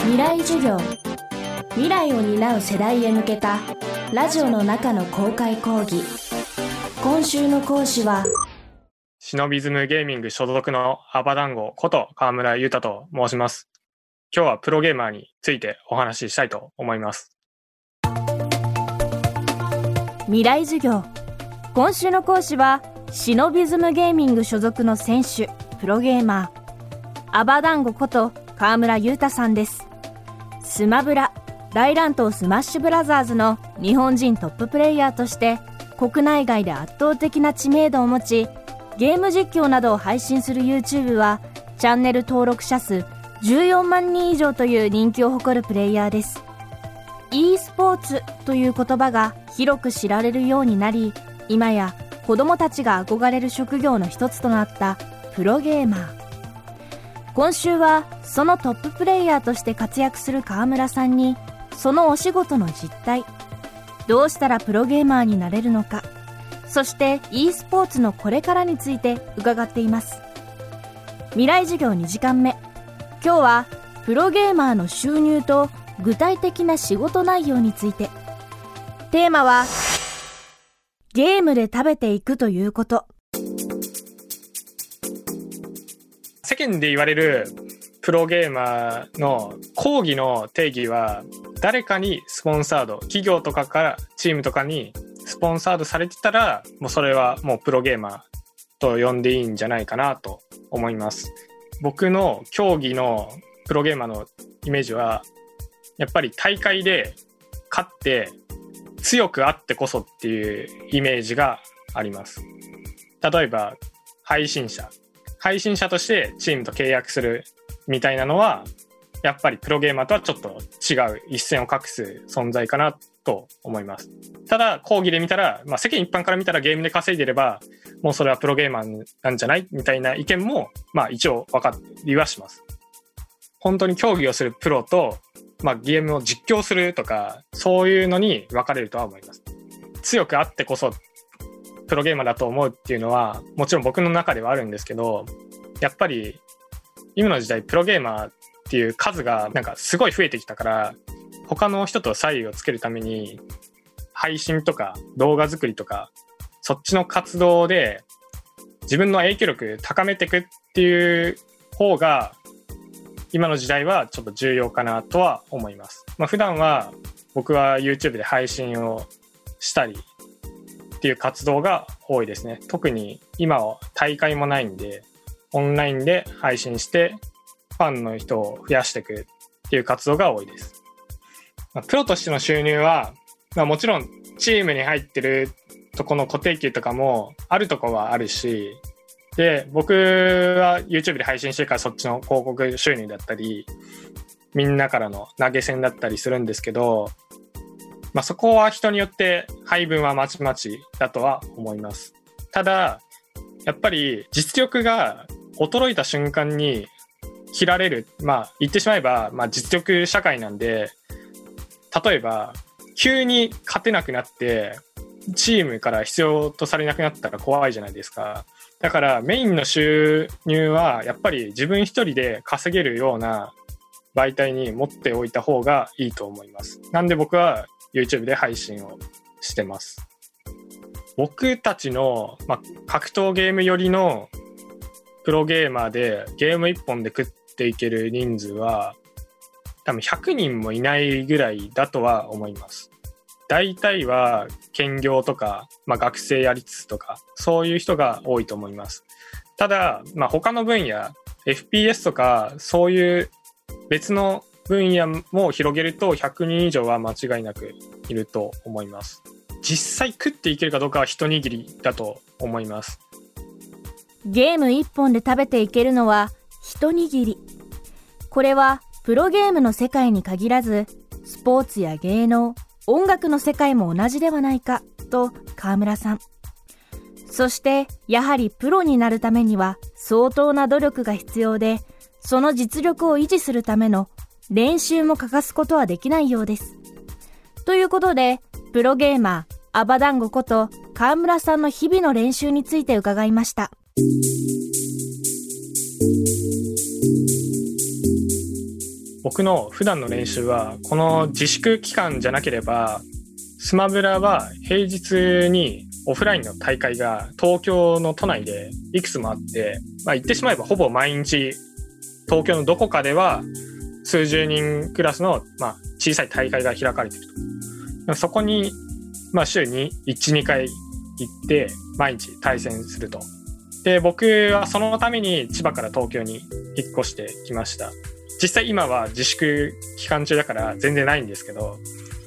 未来授業未来を担う世代へ向けたラジオの中の公開講義今週の講師はシノビズムゲーミング所属のアバ団子こと河村裕太と申します。今日はプロゲーマーについてお話ししたいと思います。未来授業今週の講師はシノビズムゲーミング所属の選手プロゲーマーアバダンゴこと河村裕太さんです。スマブラ大乱闘スマッシュブラザーズの日本人トッププレイヤーとして国内外で圧倒的な知名度を持ちゲーム実況などを配信する YouTube はチャンネル登録者数14万人以上という人気を誇るプレイヤーです。e スポーツという言葉が広く知られるようになり今や子供たちが憧れる職業の一つとなったプロゲーマー。今週はそのトッププレイヤーとして活躍する川村さんにそのお仕事の実態どうしたらプロゲーマーになれるのかそして e スポーツのこれからについて伺っています。未来授業2時間目。今日はプロゲーマーの収入と具体的な仕事内容について。テーマはゲームで食べていくということ。世間で言われるプロゲーマーの講義の定義は誰かにスポンサード企業とかからチームとかにスポンサードされてたらもうそれはもうプロゲーマーと呼んでいいんじゃないかなと思います。僕の競技のプロゲーマーのイメージはやっぱり大会で勝って強くあってこそっていうイメージがあります。例えば配信者。配信者としてチームと契約するみたいなのはやっぱりプロゲーマーとはちょっと違う一線を画す存在かなと思います。ただ講義で見たら、まあ、世間一般から見たらゲームで稼いでればもうそれはプロゲーマーなんじゃないみたいな意見もまあ一応分かりはします。本当に競技をするプロと、まあ、ゲームを実況するとかそういうのに分かれるとは思います。強くあってこそプロゲーマーだと思うっていうのはもちろん僕の中ではあるんですけどやっぱり今の時代プロゲーマーっていう数がなんかすごい増えてきたから他の人と差異をつけるために配信とか動画作りとかそっちの活動で自分の影響力高めていくっていう方が今の時代はちょっと重要かなとは思います。まあ、普段は僕は YouTube で配信をしたりっていう活動が多いですね。特に今は大会もないんで、オンラインで配信してファンの人を増やしていくっていう活動が多いです。まあ、プロとしての収入は、まあ、もちろんチームに入ってるとこの固定給とかもあるとこはあるし、で、僕は YouTube で配信してるからそっちの広告収入だったり、みんなからの投げ銭だったりするんですけど、まあ、そこは人によって配分はまちまちだとは思います。ただ、やっぱり実力が衰えた瞬間に切られる。まあ、言ってしまえば、まあ、実力社会なんで、例えば、急に勝てなくなって、チームから必要とされなくなったら怖いじゃないですか。だから、メインの収入は、やっぱり自分一人で稼げるような媒体に持っておいた方がいいと思います。なんで僕は YouTube で配信をしてます。僕たちの、まあ、格闘ゲーム寄りのプロゲーマーでゲーム1本で食っていける人数は多分100人もいないぐらいだとは思います。大体は兼業とか、まあ、学生やりつつとかそういう人が多いと思います。ただ、まあ、他の分野 FPS とかそういう別の分野も広げると100人以上は間違いなくいると思います。実際食っていけるかどうかは一握りだと思います。ゲーム1本で食べていけるのは一握りこれはプロゲームの世界に限らずスポーツや芸能音楽の世界も同じではないかと川村さんそしてやはりプロになるためには相当な努力が必要でその実力を維持するための練習も欠かすことはできないようです。ということでプロゲーマーアバダンゴこと川村さんの日々の練習について伺いました。僕の普段の練習はこの自粛期間じゃなければスマブラは平日にオフラインの大会が東京の都内でいくつもあって、まあ、言ってしまえばほぼ毎日東京のどこかでは数十人クラスの、まあ、小さい大会が開かれてると。そこに、まあ、週に1、2回行って毎日対戦すると。で、僕はそのために千葉から東京に引っ越してきました。実際今は自粛期間中だから全然ないんですけど、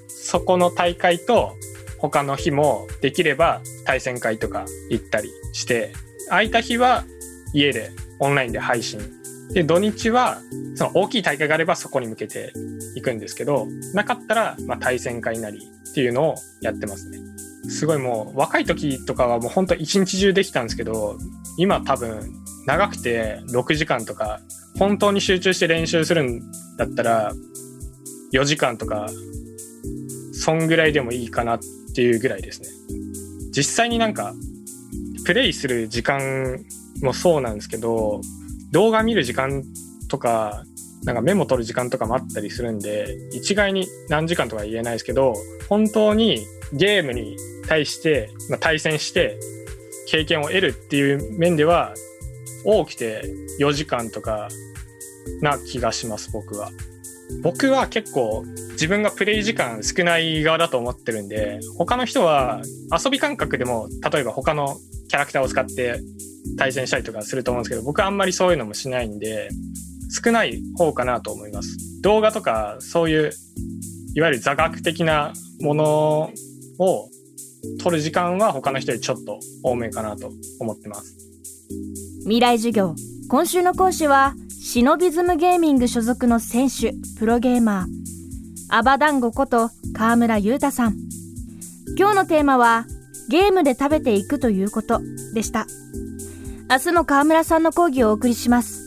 そこの大会と他の日もできれば対戦会とか行ったりして、空いた日は家でオンラインで配信。で、土日はその大きい大会があればそこに向けて行くんですけど、なかったらま対戦会なりっていうのをやってますね。すごいもう若い時とかはもうほんと一日中できたんですけど、今多分長くて6時間とか、本当に集中して練習するんだったら4時間とか、そんぐらいでもいいかなっていうぐらいですね。実際になんか、プレイする時間もそうなんですけど、動画見る時間とか、なんかメモ取る時間とかもあったりするんで、一概に何時間とか言えないですけど、本当にゲームに対して、まあ、対戦して経験を得るっていう面では、多くて4時間とかな気がします、僕は。僕は結構自分がプレイ時間少ない側だと思ってるんで、他の人は遊び感覚でも、例えば他のキャラクターを使って対戦したりとかすると思うんですけど、僕はあんまりそういうのもしないんで、少ない方かなと思います。動画とかそういういわゆる座学的なものを取る時間は他の人よりちょっと多めかなと思ってます。未来授業今週の講師はシノビズムゲーミング所属の選手プロゲーマーアバダンゴこと川村裕太さん今日のテーマはゲームで食べていくということでした明日も川村さんの講義をお送りします。